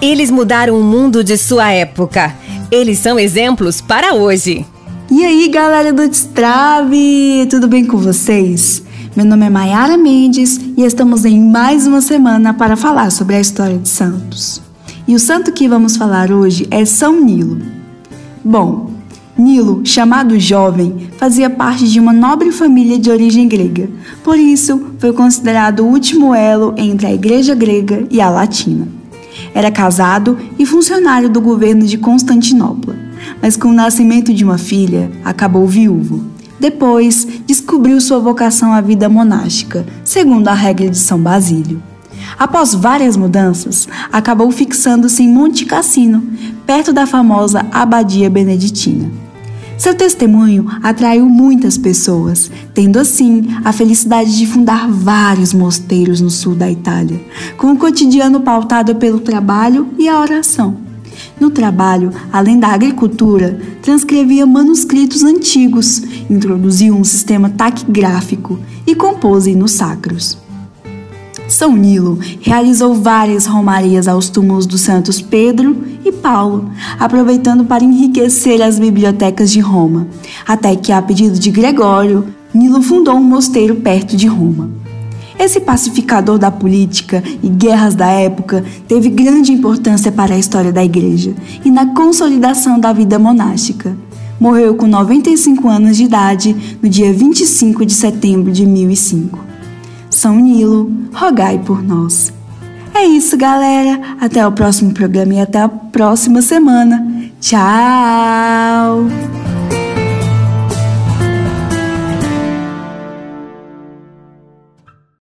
Eles mudaram o mundo de sua época. Eles são exemplos para hoje. E aí, galera do Destrave, tudo bem com vocês? Meu nome é Mayara Mendes e estamos em mais uma semana para falar sobre a história de santos. E o santo que vamos falar hoje é São Nilo. Bom, Nilo, chamado jovem, fazia parte de uma nobre família de origem grega. Por isso, foi considerado o último elo entre a igreja grega e a latina. Era casado e funcionário do governo de Constantinopla, mas com o nascimento de uma filha, acabou viúvo. Depois, descobriu sua vocação à vida monástica, segundo a regra de São Basílio. Após várias mudanças, acabou fixando-se em Monte Cassino, perto da famosa Abadia Beneditina. Seu testemunho atraiu muitas pessoas, tendo assim a felicidade de fundar vários mosteiros no sul da Itália, com o cotidiano pautado pelo trabalho e a oração. No trabalho, além da agricultura, transcrevia manuscritos antigos, introduziu um sistema taquigráfico e compôs hinos sacros. São Nilo realizou várias romarias aos túmulos dos santos Pedro e Paulo, aproveitando para enriquecer as bibliotecas de Roma, até que, a pedido de Gregório, Nilo fundou um mosteiro perto de Roma. Esse pacificador da política e guerras da época teve grande importância para a história da igreja e na consolidação da vida monástica. Morreu com 95 anos de idade no dia 25 de setembro de 1005. São Nilo, rogai por nós. É isso, galera. Até o próximo programa e até a próxima semana. Tchau!